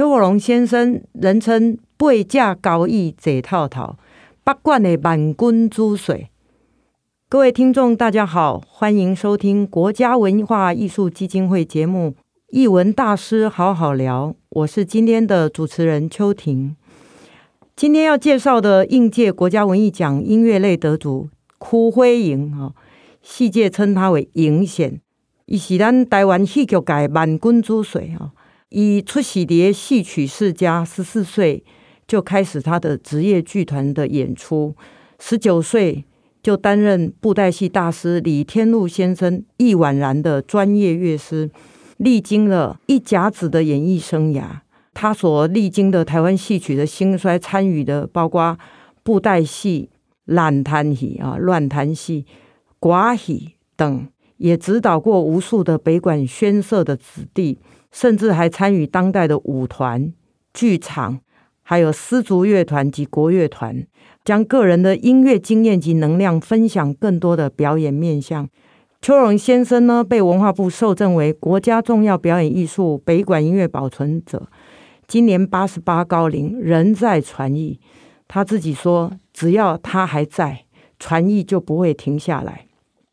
邱国龙先生，人称八架高椅坐透透，八贯的万军之髓。各位听众，大家好，欢迎收听国家文化艺术基金会节目《艺文大师好好聊》，我是今天的主持人邱婷。今天要介绍的应届国家文艺奖音乐类得主邱辉莹啊，戏界称他为莹显，伊是咱台湾戏剧界万军之髓啊。以出席碟戏曲世家，十四岁就开始他的职业剧团的演出，十九岁。就担任布袋戏大师李天禄先生易婉然的专业乐师，历经了一甲子的演艺生涯。他所历经的台湾戏曲的兴衰，参与的包括布袋戏、烂摊戏啊、乱弹戏、寡戏等，也指导过无数的北管宣社的子弟，甚至还参与当代的舞团、剧场，还有丝竹乐团及国乐团。将个人的音乐经验及能量分享更多的表演面向。邱荣先生呢，被文化部授证为国家重要表演艺术北管音乐保存者，今年八十八高龄，仍在传艺。他自己说，只要他还在，传艺就不会停下来。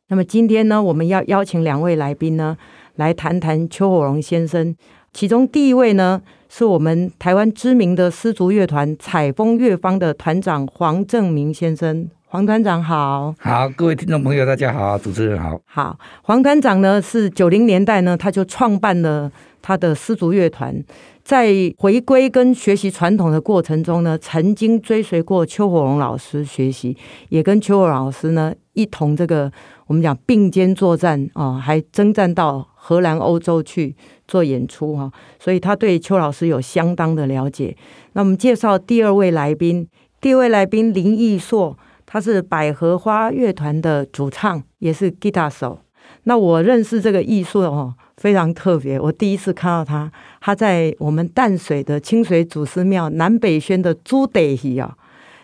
那么今天呢，我们要邀请两位来宾呢，来谈谈邱火龙先生。其中第一位呢，是我们台湾知名的丝竹乐团采风乐坊的团长黄正明先生，黄团长好。好，各位听众朋友，大家好，主持人好。好，黄团长呢是九零年代呢，他就创办了他的丝竹乐团，在回归跟学习传统的过程中呢，曾经追随过邱火龙老师学习，也跟邱火龙老师呢一同这个我们讲并肩作战啊，还征战到荷兰、欧洲去。做演出哈，所以他对邱老师有相当的了解。那我们介绍第二位来宾，第二位来宾林义硕，他是百合花乐团的主唱，也是吉他手。那我认识这个艺硕哦，非常特别。我第一次看到他，他在我们淡水的清水祖师庙南北轩的猪底戏啊，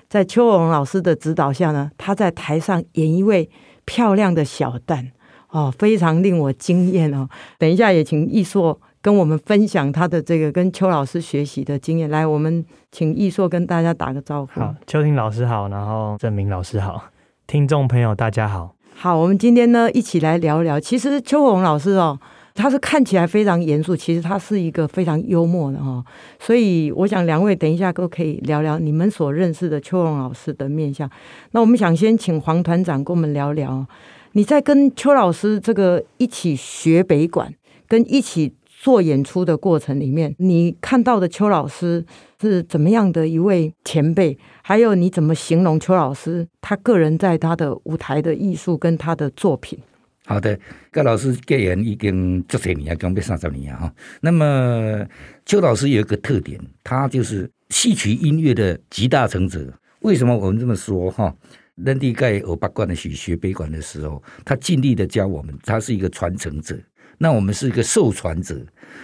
在邱荣老师的指导下呢，他在台上演一位漂亮的小旦。哦，非常令我惊艳哦！等一下也请易硕跟我们分享他的这个跟邱老师学习的经验。来，我们请易硕跟大家打个招呼。好，邱婷老师好，然后郑明老师好，听众朋友大家好。好，我们今天呢一起来聊聊。其实邱红老师哦，他是看起来非常严肃，其实他是一个非常幽默的哈。所以我想两位等一下都可以聊聊你们所认识的邱荣老师的面相。那我们想先请黄团长跟我们聊聊。你在跟邱老师这个一起学北管，跟一起做演出的过程里面，你看到的邱老师是怎么样的一位前辈？还有你怎么形容邱老师他个人在他的舞台的艺术跟他的作品？好的，跟老师结缘已经这些年，刚被三十年哈。那么邱老师有一个特点，他就是戏曲音乐的集大成者。为什么我们这么说哈？人地盖欧八贯的学学悲观的时候，他尽力的教我们，他是一个传承者。那我们是一个受传者。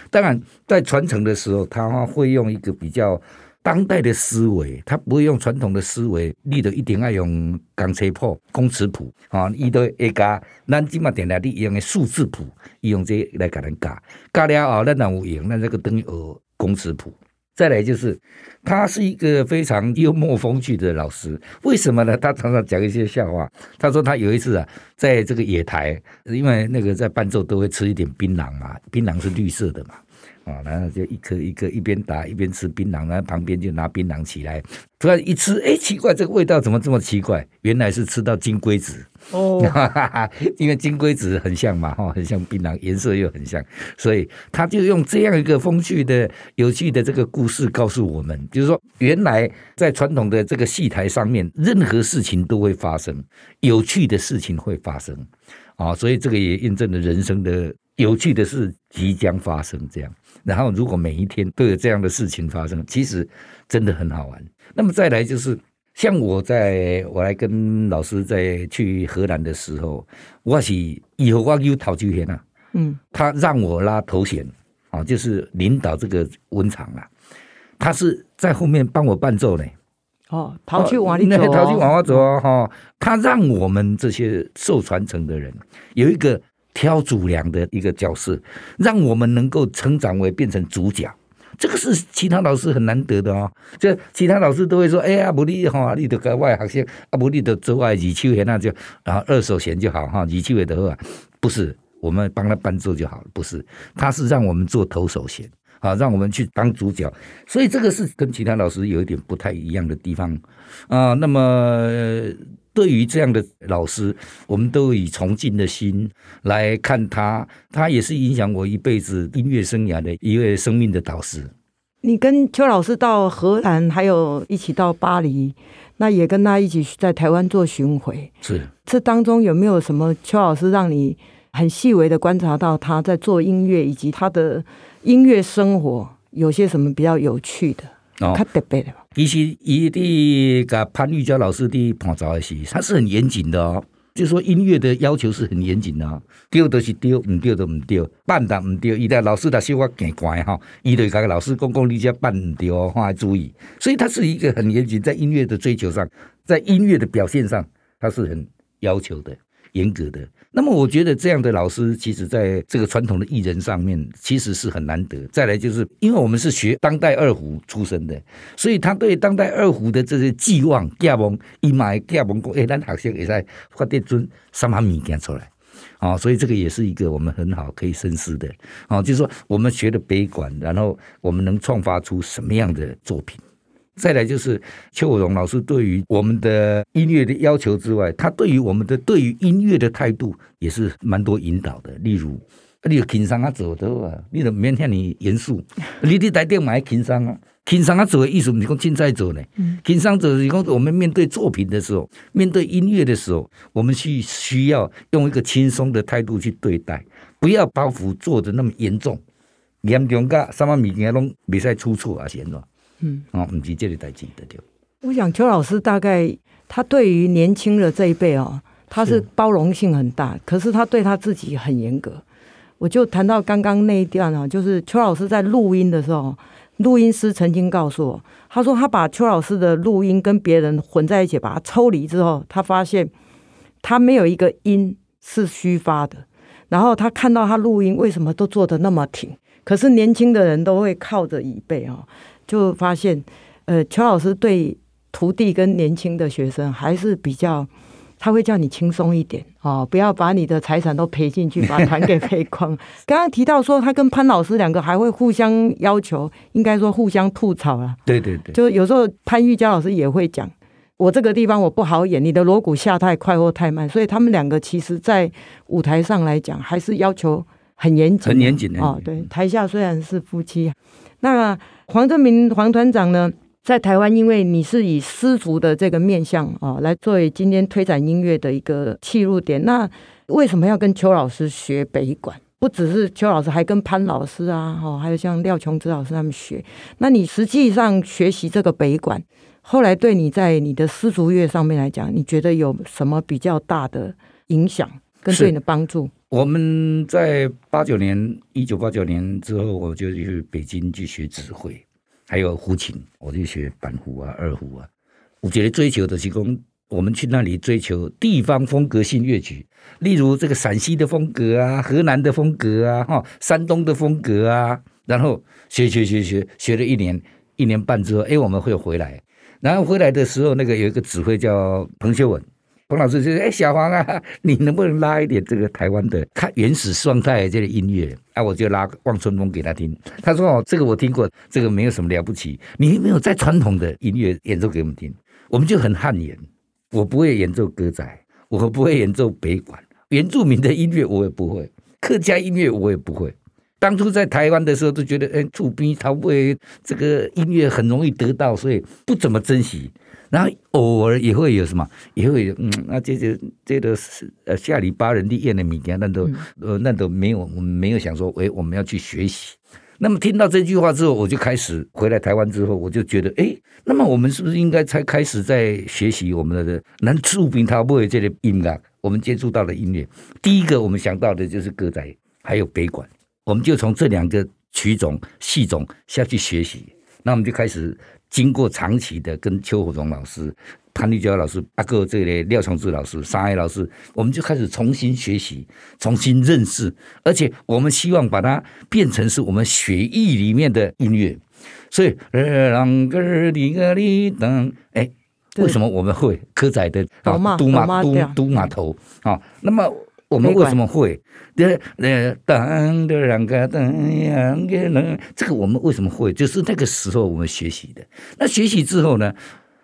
当然，在传承的时候，他会用一个比较当代的思维，他不会用传统的思维。你都一定要用钢切谱、公尺谱啊，伊都会加。咱今嘛点来利用的数字谱，用这来给人加。加了后，咱哪有用？那这个等于学公尺谱。再来就是，他是一个非常幽默风趣的老师。为什么呢？他常常讲一些笑话。他说他有一次啊，在这个野台，因为那个在伴奏都会吃一点槟榔嘛，槟榔是绿色的嘛。啊，然后就一颗一颗一边打一边吃槟榔，然后旁边就拿槟榔起来，突然一吃，哎，奇怪，这个味道怎么这么奇怪？原来是吃到金龟子哦，因为金龟子很像嘛，哈，很像槟榔，颜色又很像，所以他就用这样一个风趣的、有趣的这个故事告诉我们，就是说，原来在传统的这个戏台上面，任何事情都会发生，有趣的事情会发生。啊，所以这个也印证了人生的有趣的事即将发生这样。然后如果每一天都有这样的事情发生，其实真的很好玩。那么再来就是像我在我来跟老师在去荷兰的时候，我是以后我有陶秋贤啊，嗯，他让我拉头衔啊，就是领导这个文场啊，他是在后面帮我伴奏呢。哦，逃去往里走，陶去往外走哦。哈，他让我们这些受传承的人有一个挑主梁的一个角色，让我们能够成长为变成主角。这个是其他老师很难得的哦。就其他老师都会说：“哎呀，不利哈，你得格外学生啊，不利的做外二手弦那就然后二手弦就好哈，二手弦的话不是我们帮他伴奏就好了，不是，他是让我们做投手弦。”啊，让我们去当主角，所以这个是跟其他老师有一点不太一样的地方啊。那么，对于这样的老师，我们都以崇敬的心来看他，他也是影响我一辈子音乐生涯的一位生命的导师。你跟邱老师到荷兰，还有一起到巴黎，那也跟他一起在台湾做巡回。是，这当中有没有什么邱老师让你很细微的观察到他在做音乐，以及他的？音乐生活有些什么比较有趣的？哦，特别的。其实，伊的个潘玉娇老师的伴奏的是，他是很严谨的哦。就说，音乐的要求是很严谨的哦，丢都是丢，唔丢都唔丢，办的唔丢。伊的老师的说话更乖哈，伊对个老师公公你家办唔丢哦，要注意。所以，他是一个很严谨，在音乐的追求上，在音乐的表现上，他是很要求的。严格的，那么我觉得这样的老师，其实在这个传统的艺人上面，其实是很难得。再来就是，因为我们是学当代二胡出身的，所以他对当代二胡的这些寄望、寄望、伊买寄望过，哎，咱学生也在发电尊什么物件出来啊？所以这个也是一个我们很好可以深思的啊，就是说我们学的北管，然后我们能创发出什么样的作品？再来就是邱国荣老师对于我们的音乐的要求之外，他对于我们的对于音乐的态度也是蛮多引导的。例如，你要轻松啊做的啊，你都免遐尼严肃，你的台电买轻松啊，轻松啊做的意思不是讲凊彩做呢，轻松做是讲我们面对作品的时候，面对音乐的时候，我们需需要用一个轻松的态度去对待，不要包袱做的那么严重，严重噶什么物件拢未使出错啊，先喏。嗯，哦，唔是这里代志的对。我想邱老师大概他对于年轻的这一辈哦，他是包容性很大，是，可是他对他自己很严格。我就谈到刚刚那一段啊，就是邱老师在录音的时候，录音师曾经告诉我，他说他把邱老师的录音跟别人混在一起，把它抽离之后，他发现他没有一个音是虚发的。然后他看到他录音为什么都做的那么挺，可是年轻的人都会靠着椅背啊。就发现，呃，邱老师对徒弟跟年轻的学生还是比较，他会叫你轻松一点哦，不要把你的财产都赔进去，把团给赔光。刚刚提到说，他跟潘老师两个还会互相要求，应该说互相吐槽了。对对对，就有时候潘玉娇老师也会讲，我这个地方我不好演，你的锣鼓下太快或太慢，所以他们两个其实在舞台上来讲，还是要求很严谨，很严谨的哦。对，台下虽然是夫妻，那。黄正明黄团长呢，在台湾，因为你是以丝竹的这个面向啊，来作为今天推展音乐的一个切入点。那为什么要跟邱老师学北管？不只是邱老师，还跟潘老师啊，哈，还有像廖琼枝老师他们学。那你实际上学习这个北管，后来对你在你的丝竹乐上面来讲，你觉得有什么比较大的影响跟对你的帮助？我们在八九年，一九八九年之后，我就去北京去学指挥，还有胡琴，我就学板胡啊、二胡啊。我觉得追求的是说，我们去那里追求地方风格性乐曲，例如这个陕西的风格啊、河南的风格啊、哈山东的风格啊，然后学学学学学了一年一年半之后，哎，我们会回来，然后回来的时候，那个有一个指挥叫彭修文。彭老师就说：“哎，小黄啊，你能不能拉一点这个台湾的看原始状态的这个音乐？啊，我就拉《望春风》给他听。他说：哦，这个我听过，这个没有什么了不起。你有没有在传统的音乐演奏给我们听？我们就很汗颜。我不会演奏歌仔，我不会演奏北管，原住民的音乐我也不会，客家音乐我也不会。当初在台湾的时候，都觉得哎，厝边头尾这个音乐很容易得到，所以不怎么珍惜。”然后偶尔也会有什么，也会有嗯，那这这这个是呃下里巴人的宴的米件，那都、嗯、呃那都没有，我们没有想说，哎，我们要去学习。那么听到这句话之后，我就开始回来台湾之后，我就觉得，哎，那么我们是不是应该才开始在学习我们的南树平他不会这类音乐？我们接触到的音乐，第一个我们想到的就是歌仔，还有北管，我们就从这两个曲种系种下去学习。那我们就开始。经过长期的跟邱火荣老师、潘立娇老师、阿哥这类廖崇志老师、沙海老师，我们就开始重新学习、重新认识，而且我们希望把它变成是我们血液里面的音乐。所以，啷个哩个哩当，哎，为什么我们会歌仔的啊？都马都都马头啊？那么。我们为什么会？这个我们为什么会？就是那个时候我们学习的。那学习之后呢，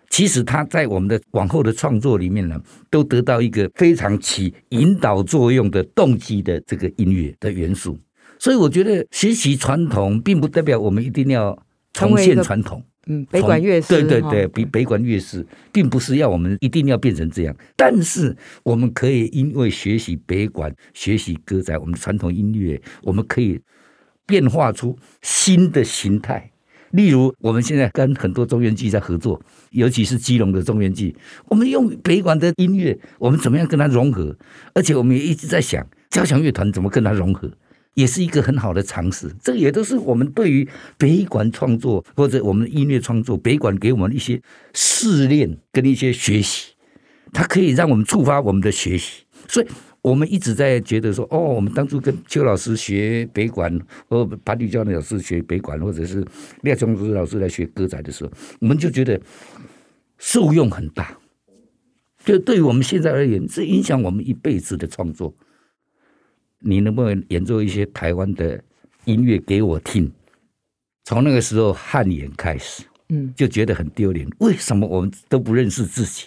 其实他在我们的往后的创作里面呢，都得到一个非常起引导作用的动机的这个音乐的元素。所以我觉得学习传统，并不代表我们一定要重现传统。嗯，北管乐师，对对对，比北管乐师，并不是要我们一定要变成这样，但是我们可以因为学习北管、学习歌仔，我们的传统音乐，我们可以变化出新的形态。例如，我们现在跟很多中原剧在合作，尤其是基隆的中原剧，我们用北管的音乐，我们怎么样跟它融合？而且我们也一直在想，交响乐团怎么跟它融合？也是一个很好的尝试，这个也都是我们对于北管创作或者我们的音乐创作，北管给我们一些试炼跟一些学习，它可以让我们触发我们的学习。所以我们一直在觉得说，哦，我们当初跟邱老师学北管，或潘玉娇老师学北管，或者是廖琼子老师来学歌仔的时候，我们就觉得受用很大。就对于我们现在而言，是影响我们一辈子的创作。你能不能演奏一些台湾的音乐给我听？从那个时候汗颜开始，嗯，就觉得很丢脸。为什么我们都不认识自己？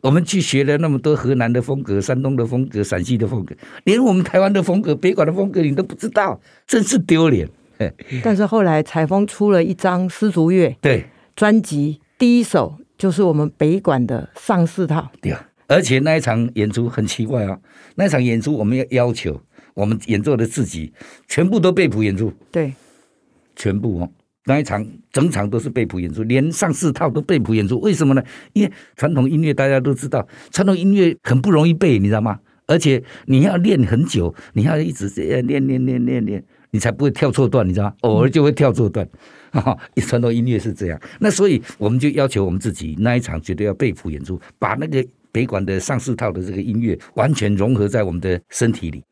我们去学了那么多河南的风格、山东的风格、陕西的风格，连我们台湾的风格、北管的风格你都不知道，真是丢脸。但是后来采风出了一张丝竹乐对专辑，第一首就是我们北管的上四套。对啊，而且那一场演出很奇怪啊，那一场演出我们要要求。我们演奏的自己全部都被谱演出，对，全部哦，那一场整场都是被谱演出，连上四套都被谱演出。为什么呢？因为传统音乐大家都知道，传统音乐很不容易背，你知道吗？而且你要练很久，你要一直这样练练练练练，你才不会跳错段，你知道吗？偶尔就会跳错段。哈、嗯，传统音乐是这样。那所以我们就要求我们自己那一场绝对要被谱演出，把那个北管的上四套的这个音乐完全融合在我们的身体里。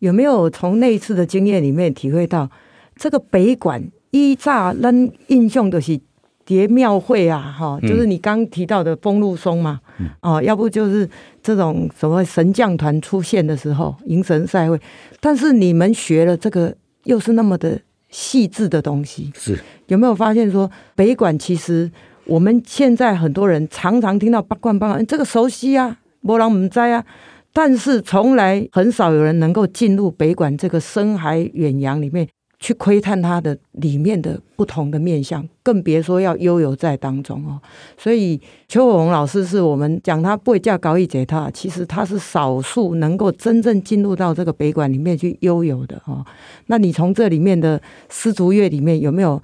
有没有从那一次的经验里面体会到，这个北管依照人印象的是叠庙会啊，哈，就是你刚提到的风露松嘛，哦，要不就是这种什么神将团出现的时候，迎神赛会。但是你们学了这个，又是那么的细致的东西，是有没有发现说北管其实我们现在很多人常常听到八管八管，这个熟悉啊，没人不知啊。但是从来很少有人能够进入北馆这个深海远洋里面去窥探它的里面的不同的面相，更别说要悠游在当中哦。所以邱火荣老师是我们讲他不会叫高一姐，他其实他是少数能够真正进入到这个北馆里面去悠游的哦。那你从这里面的丝竹乐里面有没有？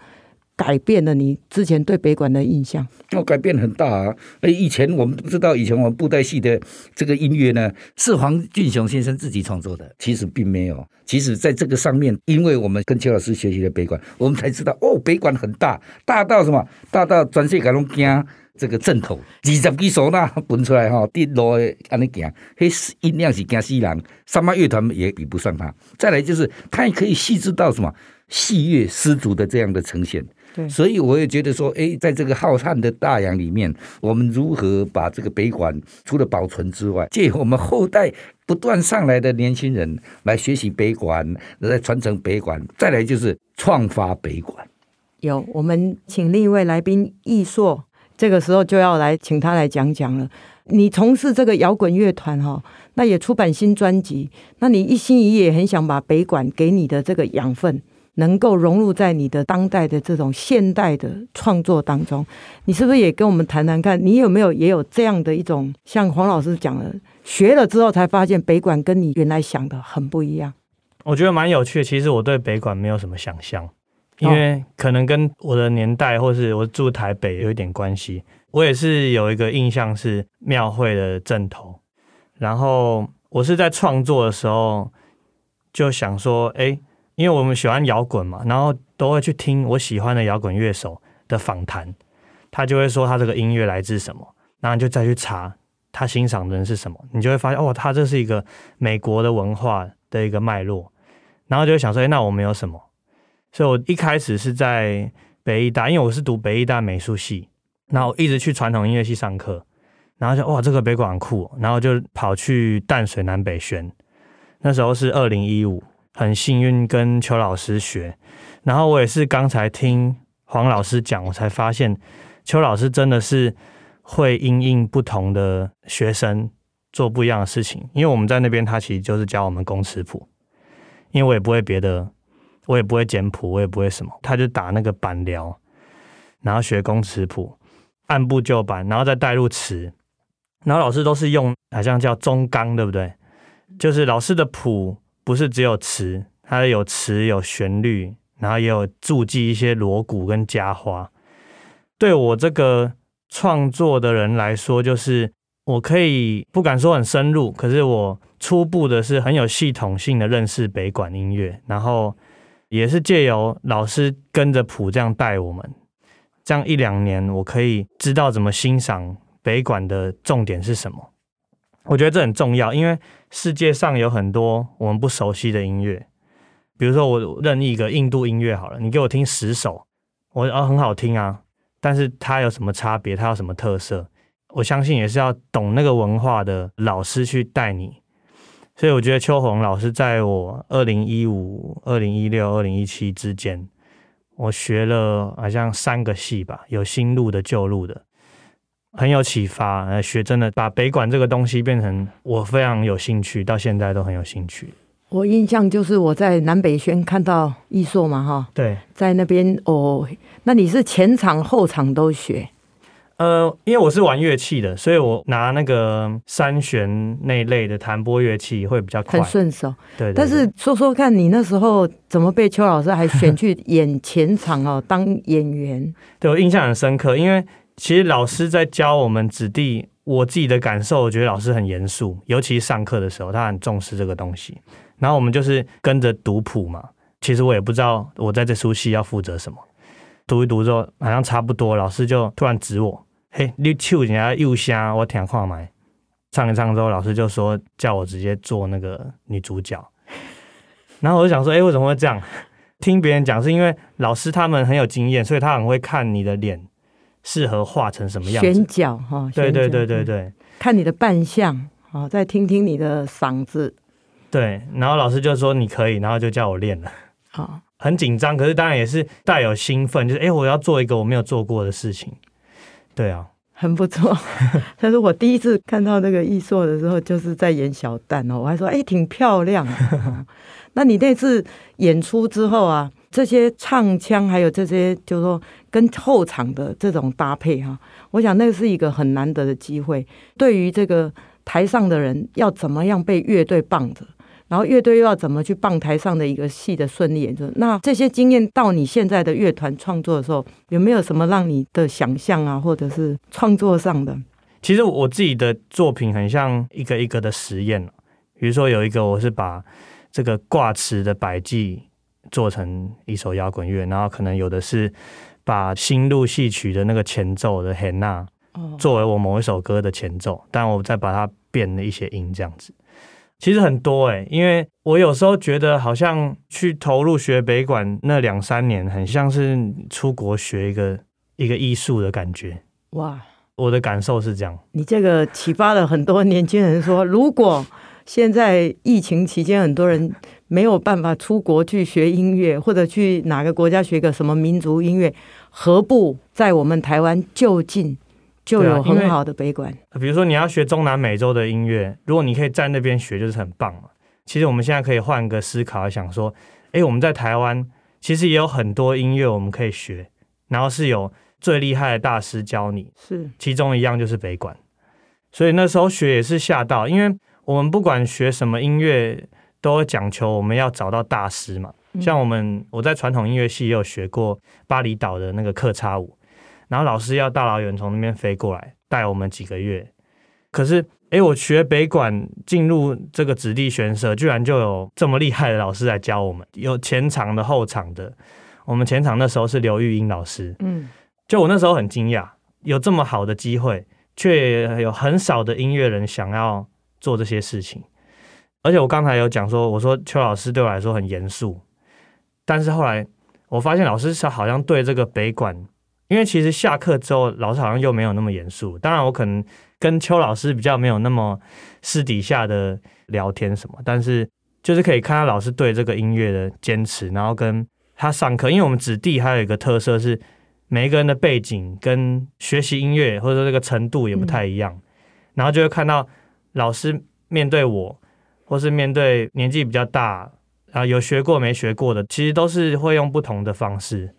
改变了你之前对北管的印象？哦，改变很大啊！哎，以前我们不知道，以前我们布袋戏的这个音乐呢，是黄俊雄先生自己创作的。其实并没有，其实在这个上面，因为我们跟邱老师学习了北管，我们才知道哦，北管很大，大到什么？大到全世界拢惊这个阵头，二十几首那分出来哈，滴落安尼行，迄音量是惊死人，三八乐团也比不上他。再来就是，他也可以细致到什么细乐丝竹的这样的呈现。所以我也觉得说，哎，在这个浩瀚的大洋里面，我们如何把这个北管除了保存之外，借我们后代不断上来的年轻人来学习北管，来传承北管，再来就是创发北管。有，我们请另一位来宾易硕，这个时候就要来请他来讲讲了。你从事这个摇滚乐团哈，那也出版新专辑，那你一心一意也很想把北管给你的这个养分。能够融入在你的当代的这种现代的创作当中。你是不是也跟我们谈谈看？你有没有也有这样的一种，像黄老师讲的，学了之后才发现北管跟你原来想的很不一样。我觉得蛮有趣的。其实我对北管没有什么想象，因为可能跟我的年代或是我住台北有一点关系。我也是有一个印象是庙会的阵头，然后我是在创作的时候就想说，哎。因为我们喜欢摇滚嘛，然后都会去听我喜欢的摇滚乐手的访谈，他就会说他这个音乐来自什么，然后就再去查他欣赏的人是什么，你就会发现哦，他这是一个美国的文化的一个脉络，然后就会想说，哎，那我们有什么？所以我一开始是在北艺大，因为我是读北艺大美术系，然后一直去传统音乐系上课，然后就哇，这个北管酷，然后就跑去淡水南北宣，那时候是二零一五。很幸运跟邱老师学，然后我也是刚才听黄老师讲，我才发现邱老师真的是会因应不同的学生做不一样的事情。因为我们在那边，他其实就是教我们工尺谱，因为我也不会别的，我也不会简谱，我也不会什么，他就打那个板聊，然后学工尺谱，按部就班，然后再带入词，然后老师都是用好像叫中纲，对不对？就是老师的谱。不是只有词，它有词有旋律，然后也有注记一些锣鼓跟家花。对我这个创作的人来说，就是我可以不敢说很深入，可是我初步的是很有系统性的认识北管音乐，然后也是借由老师跟着谱这样带我们，这样一两年，我可以知道怎么欣赏北管的重点是什么。我觉得这很重要，因为世界上有很多我们不熟悉的音乐，比如说我任意一个印度音乐好了，你给我听十首，我啊很好听啊，但是它有什么差别？它有什么特色？我相信也是要懂那个文化的老师去带你。所以我觉得邱红老师在我二零一五、二零一六、二零一七之间，我学了好像三个系吧，有新路的、旧路的。很有启发，呃，学真的把北管这个东西变成我非常有兴趣，到现在都很有兴趣。我印象就是我在南北轩看到艺硕嘛，哈，对，在那边哦，那你是前场后场都学？呃，因为我是玩乐器的，所以我拿那个三弦那类的弹拨乐器会比较快，很顺手。对，但是说说看你那时候怎么被邱老师还选去演前场哦，当演员？对，我印象很深刻，因为。其实老师在教我们子弟，我自己的感受，我觉得老师很严肃，尤其上课的时候，他很重视这个东西。然后我们就是跟着读谱嘛。其实我也不知道我在这出戏要负责什么。读一读之后，好像差不多，老师就突然指我：“嘿，你唱人家又香，我听看麦。”唱一唱之后，老师就说叫我直接做那个女主角。然后我就想说：“哎，为什么会这样？”听别人讲是因为老师他们很有经验，所以他很会看你的脸。适合画成什么样子？选角哈，对对对对对，看你的扮相，好，再听听你的嗓子。对，然后老师就说你可以，然后就叫我练了。好，很紧张，可是当然也是带有兴奋，就是哎，我要做一个我没有做过的事情。对啊，很不错。但是我第一次看到那个易硕的时候，就是在演小旦哦，我还说哎，挺漂亮。那你那次演出之后啊？这些唱腔，还有这些，就是说跟后场的这种搭配哈，我想那是一个很难得的机会。对于这个台上的人，要怎么样被乐队傍着，然后乐队又要怎么去傍台上的一个戏的顺利演出，那这些经验到你现在的乐团创作的时候，有没有什么让你的想象啊，或者是创作上的？其实我自己的作品很像一个一个的实验，比如说有一个我是把这个挂词的摆记。做成一首摇滚乐，然后可能有的是把新路戏曲的那个前奏的 Hannah 作为我某一首歌的前奏，但我再把它变了一些音，这样子。其实很多哎、欸，因为我有时候觉得好像去投入学北管那两三年，很像是出国学一个一个艺术的感觉。哇，我的感受是这样。你这个启发了很多年轻人说，如果现在疫情期间很多人。没有办法出国去学音乐，或者去哪个国家学个什么民族音乐，何不在我们台湾就近就有很好的北管？啊，比如说你要学中南美洲的音乐，如果你可以在那边学，就是很棒嘛。其实我们现在可以换个思考，想说，哎，我们在台湾其实也有很多音乐我们可以学，然后是有最厉害的大师教你，是其中一样就是北管，所以那时候学也是吓到，因为我们不管学什么音乐，都讲求我们要找到大师嘛。像我们我在传统音乐系也有学过巴厘岛的那个客叉舞，然后老师要大老远从那边飞过来带我们几个月，可是诶，我学北管进入这个子弟玄社，居然就有这么厉害的老师来教我们，有前场的后场的。我们前场那时候是刘玉英老师，嗯，就我那时候很惊讶，有这么好的机会，却有很少的音乐人想要做这些事情。而且我刚才有讲说，我说邱老师对我来说很严肃。但是后来我发现老师是好像对这个北管，因为其实下课之后老师好像又没有那么严肃。当然我可能跟邱老师比较没有那么私底下的聊天什么，但是就是可以看到老师对这个音乐的坚持，然后跟他上课。因为我们子弟还有一个特色是每一个人的背景跟学习音乐或者说这个程度也不太一样，嗯、然后就会看到老师面对我，或是面对年纪比较大。啊，有学过没学过的，其实都是会用不同的方式。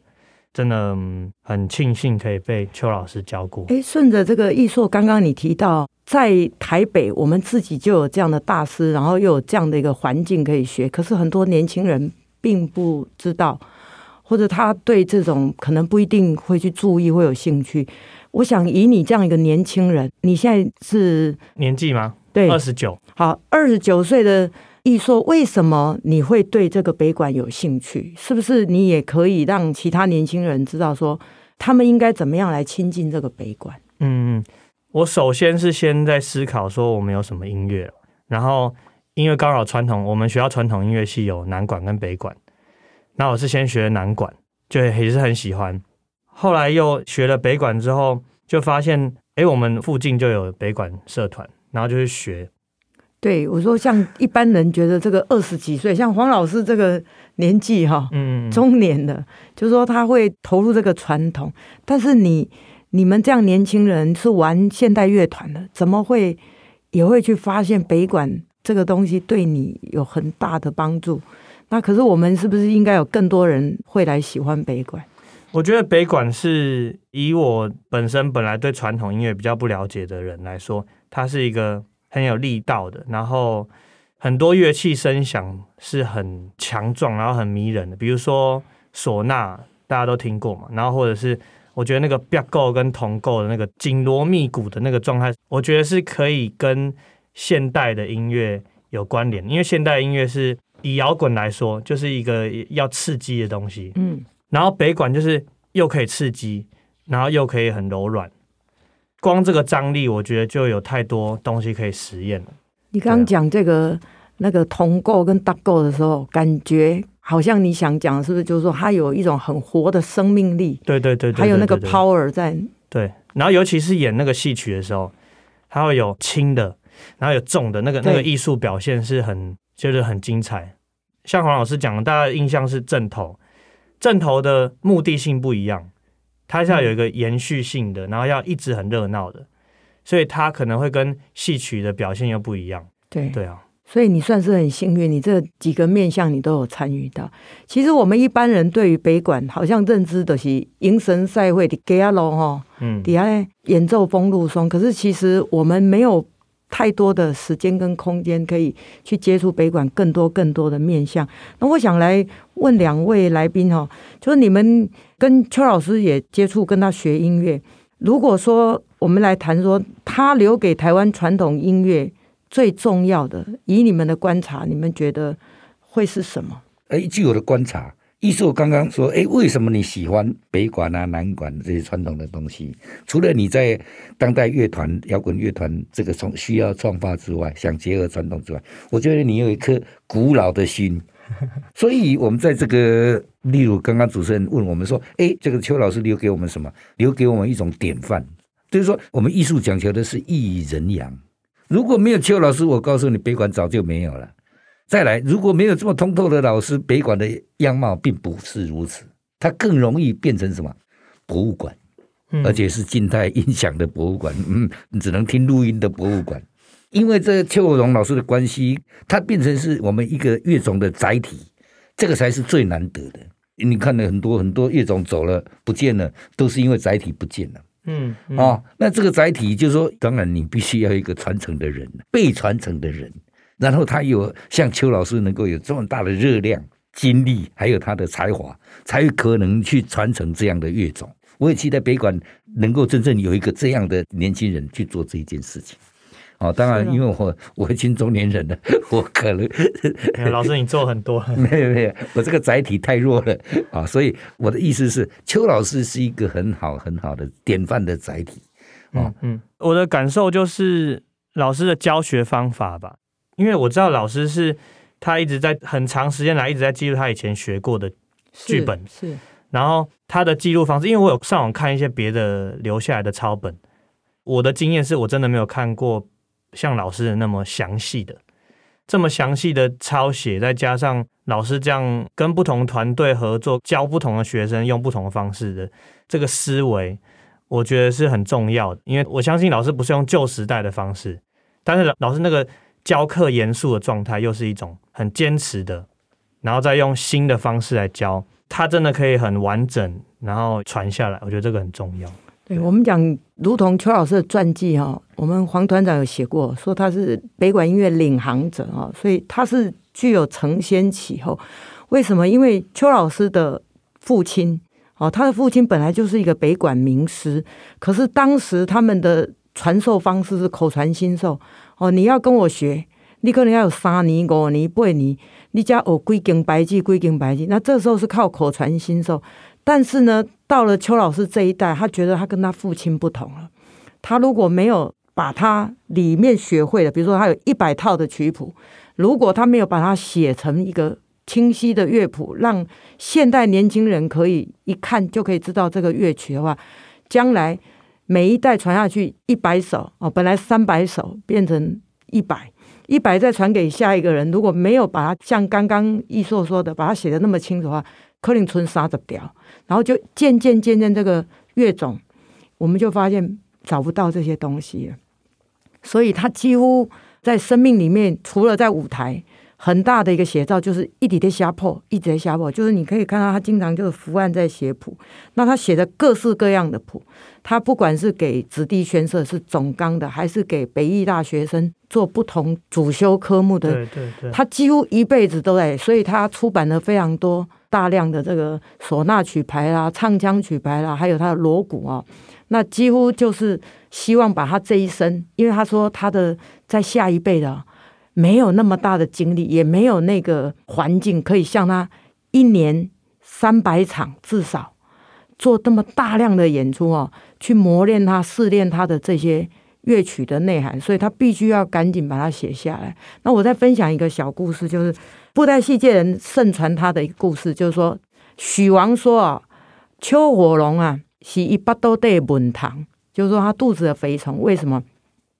真的很庆幸可以被邱老师教过。哎，顺着这个艺术，刚刚你提到在台北，我们自己就有这样的大师，然后又有这样的一个环境可以学。可是很多年轻人并不知道，或者他对这种可能不一定会去注意，会有兴趣。我想以你这样一个年轻人，你现在是年纪吗？对，二十九。好，二十九岁的。艺硕，为什么你会对这个北管有兴趣？是不是你也可以让其他年轻人知道说，他们应该怎么样来亲近这个北管？嗯，我首先是先在思考说我们有什么音乐，然后因为刚好传统，我们学校传统音乐系有南管跟北管，那我是先学南管，就也是很喜欢。后来又学了北管之后，就发现，哎，我们附近就有北管社团，然后就去学。对，我说，像一般人觉得这个二十几岁，像黄老师这个年纪哈，嗯，中年的，就是说他会投入这个传统。但是你你们这样年轻人是玩现代乐团的，怎么会也会去发现北管这个东西对你有很大的帮助？那可是我们是不是应该有更多人会来喜欢北管？我觉得北管是以我本身本来对传统音乐比较不了解的人来说，它是一个。很有力道的，然后很多乐器声响是很强壮，然后很迷人的。比如说唢呐，大家都听过嘛。然后或者是我觉得那个 b i g o 跟铜构的那个紧锣密鼓的那个状态，我觉得是可以跟现代的音乐有关联。因为现代音乐是以摇滚来说，就是一个要刺激的东西。嗯，然后北管就是又可以刺激，然后又可以很柔软。光这个张力，我觉得就有太多东西可以实验了。你刚刚讲这个、啊、那个同构跟搭构的时候，感觉好像你想讲是不是？就是说它有一种很活的生命力。对对对，对，还有那个 power 在。对，然后尤其是演那个戏曲的时候，它会有轻的，然后有重的，那个那个艺术表现是很就是很精彩。像黄老师讲的，大家的印象是正头，正头的目的性不一样。它是要有一个延续性的，然后要一直很热闹的，所以它可能会跟戏曲的表现又不一样。对对啊，所以你算是很幸运，你这几个面向你都有参与到。其实我们一般人对于北管好像认知的是迎神赛会的给阿龙哈，嗯，底下演奏风露松，可是其实我们没有。太多的时间跟空间可以去接触北管更多更多的面向。那我想来问两位来宾哈，就是你们跟邱老师也接触，跟他学音乐。如果说我们来谈说，他留给台湾传统音乐最重要的，以你们的观察，你们觉得会是什么？哎，据我的观察。艺术刚刚说：“哎，为什么你喜欢北管啊、南管这些传统的东西？除了你在当代乐团、摇滚乐团这个创需要创发之外，想结合传统之外，我觉得你有一颗古老的心。所以，我们在这个，例如刚刚主持人问我们说：‘哎，这个邱老师留给我们什么？留给我们一种典范，就是说，我们艺术讲求的是艺以人扬。如果没有邱老师，我告诉你，北管早就没有了。’再来，如果没有这么通透的老师，北管的样貌并不是如此，它更容易变成什么博物馆，而且是静态音响的博物馆，嗯，你只能听录音的博物馆。因为这邱荣老师的关系，它变成是我们一个乐种的载体，这个才是最难得的。你看了很多很多乐种走了不见了，都是因为载体不见了。嗯，嗯哦，那这个载体就是说，当然你必须要一个传承的人，被传承的人，然后他有像邱老师能够有这么大的热量、精力，还有他的才华，才有可能去传承这样的乐种。我也期待北管能够真正有一个这样的年轻人去做这一件事情。哦，当然，因为我我已经中年人了，我可能老师你做很多，没有没有，我这个载体太弱了啊，所以我的意思是，邱老师是一个很好很好的典范的载体。嗯嗯，我的感受就是老师的教学方法吧，因为我知道老师是他一直在很长时间来一直在记录他以前学过的剧本，是，是然后他的记录方式，因为我有上网看一些别的留下来的抄本，我的经验是我真的没有看过。像老师的那么详细的，这么详细的抄写，再加上老师这样跟不同团队合作，教不同的学生用不同的方式的这个思维，我觉得是很重要的。因为我相信老师不是用旧时代的方式，但是老师那个教课严肃的状态，又是一种很坚持的，然后再用新的方式来教，他真的可以很完整，然后传下来。我觉得这个很重要。对，我们讲，如同邱老师的传记哈，我们黄团长有写过，说他是北管音乐领航者啊，所以他是具有承先启后。为什么？因为邱老师的父亲哦，他的父亲本来就是一个北管名师，可是当时他们的传授方式是口传心授哦，你要跟我学，你可能要有三年、五年、八年，你家有几经百计、几经百计，那这时候是靠口传心授。但是呢，到了邱老师这一代，他觉得他跟他父亲不同了。他如果没有把他里面学会的，比如说他有一百套的曲谱，如果他没有把它写成一个清晰的乐谱，让现代年轻人可以一看就可以知道这个乐曲的话，将来每一代传下去一百首哦，本来三百首变成一百，一百再传给下一个人，如果没有把它像刚刚易硕说的，把它写的那么清楚的话，可能存三十条。然后就渐渐渐渐，这个乐种，我们就发现找不到这些东西了。所以他几乎在生命里面，除了在舞台，很大的一个写照就是一直在下破，一直在下破。就是你可以看到他经常就是伏案在写谱。那他写的各式各样的谱，他不管是给子弟宣社是总纲的，还是给北艺大学生做不同主修科目的，对对对，他几乎一辈子都在。所以他出版了非常多。大量的这个唢呐曲牌啦、唱腔曲牌啦，还有他的锣鼓啊，那几乎就是希望把他这一生，因为他说他的在下一辈的没有那么大的精力，也没有那个环境可以像他一年三百场至少做这么大量的演出啊，去磨练他、试炼他的这些乐曲的内涵，所以他必须要赶紧把它写下来。那我再分享一个小故事，就是。布袋戏界人盛传他的一个故事，就是说许王说啊，邱火龙啊是一巴多的闷糖，就是说他肚子的肥虫。为什么？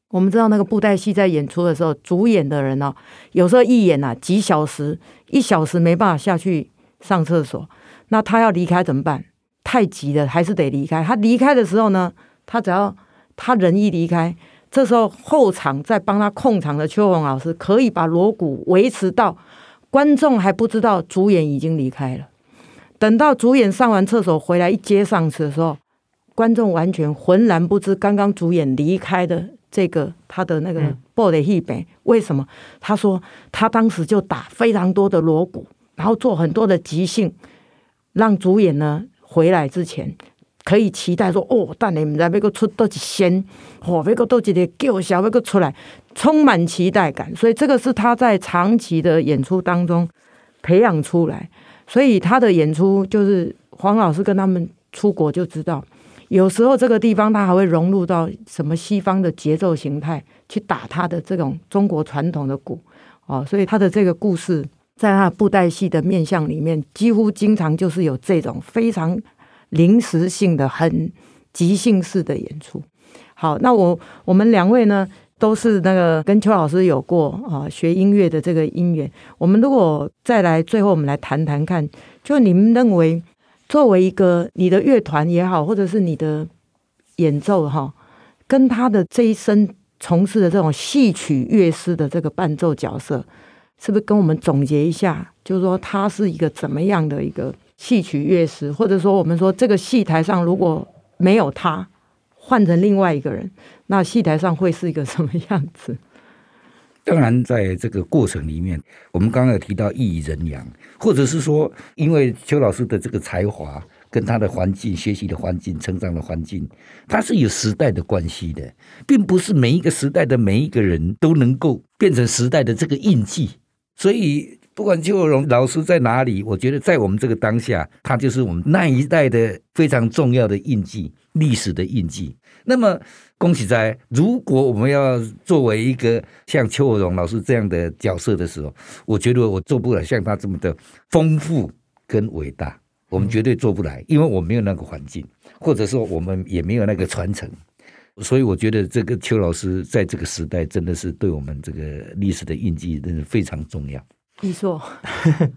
我们知道那个布袋戏在演出的时候，主演的人呢、有时候一演啊几小时，一小时没办法下去上厕所，那他要离开怎么办？太急了，还是得离开。他离开的时候呢，他只要他人一离开，这时候后场在帮他控场的邱红老师可以把锣鼓维持到。观众还不知道主演已经离开了，等到主演上完厕所回来一接上词的时候，观众完全浑然不知刚刚主演离开的这个他的那个布袋戏本为什么？他说他当时就打非常多的锣鼓，然后做很多的即兴，让主演呢回来之前。可以期待说哦，但你们在那个出多几仙，哦，那个都几的叫小那个出来，充满期待感。所以这个是他在长期的演出当中培养出来。所以他的演出就是黄老师跟他们出国就知道，有时候这个地方他还会融入到什么西方的节奏形态去打他的这种中国传统的鼓哦。所以他的这个故事在他布袋戏的面相里面，几乎经常就是有这种非常。临时性的、很即兴式的演出。好，那我我们两位呢，都是那个跟邱老师有过啊学音乐的这个因缘。我们如果再来，最后我们来谈谈看，就你们认为，作为一个你的乐团也好，或者是你的演奏哈，跟他的这一生从事的这种戏曲乐师的这个伴奏角色，是不是跟我们总结一下？就是说，他是一个怎么样的一个戏曲乐师，或者说我们说这个戏台上如果没有他，换成另外一个人，那戏台上会是一个什么样子？当然，在这个过程里面，我们刚刚有提到艺人养，或者是说，因为邱老师的这个才华跟他的环境、学习的环境、成长的环境，他是有时代的关系的，并不是每一个时代的每一个人都能够变成时代的这个印记。所以，不管邱荣老师在哪里，我觉得在我们这个当下，他就是我们那一代的非常重要的印记，历史的印记。那么。恭喜在，如果我们要作为一个像邱国荣老师这样的角色的时候，我觉得我做不了像他这么的丰富跟伟大，我们绝对做不来，因为我没有那个环境，或者说我们也没有那个传承，所以我觉得这个邱老师在这个时代真的是对我们这个历史的印记真的非常重要。没错，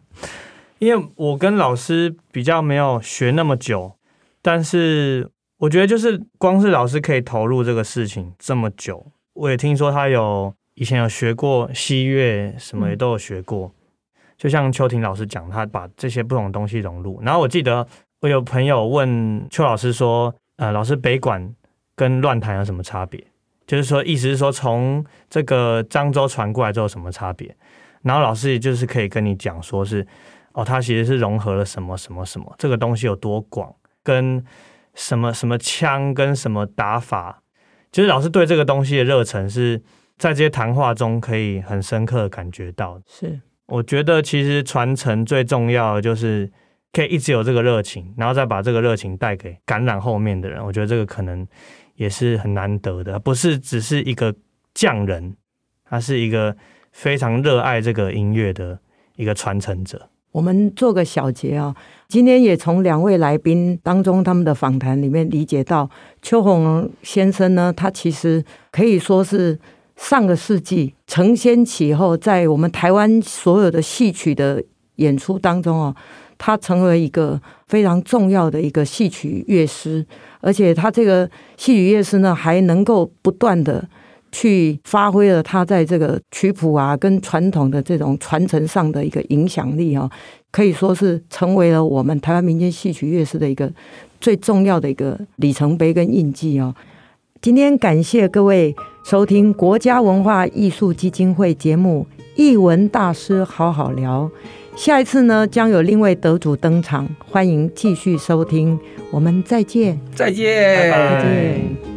因为我跟老师比较没有学那么久，但是。我觉得就是光是老师可以投入这个事情这么久，我也听说他有以前有学过西乐，什么也都有学过。嗯、就像邱婷老师讲，他把这些不同的东西融入。然后我记得我有朋友问邱老师说：“呃，老师北管跟乱弹有什么差别？”就是说，意思是说从这个漳州传过来之后什么差别？然后老师也就是可以跟你讲说是哦，它其实是融合了什么什么什么，这个东西有多广，跟。什么什么枪跟什么打法，就是老师对这个东西的热忱是在这些谈话中可以很深刻的感觉到。是，我觉得其实传承最重要的就是可以一直有这个热情，然后再把这个热情带给感染后面的人。我觉得这个可能也是很难得的，不是只是一个匠人，他是一个非常热爱这个音乐的一个传承者。我们做个小结啊，今天也从两位来宾当中他们的访谈里面理解到，邱鸿荣先生呢，他其实可以说是上个世纪承先启后，在我们台湾所有的戏曲的演出当中哦，他成为一个非常重要的一个戏曲乐师，而且他这个戏曲乐师呢，还能够不断的。去发挥了他在这个曲谱啊跟传统的这种传承上的一个影响力啊，可以说是成为了我们台湾民间戏曲乐师的一个最重要的一个里程碑跟印记哦。今天感谢各位收听国家文化艺术基金会节目《艺文大师好好聊》，下一次呢将有另外得主登场，欢迎继续收听，我们再见，再见，再见。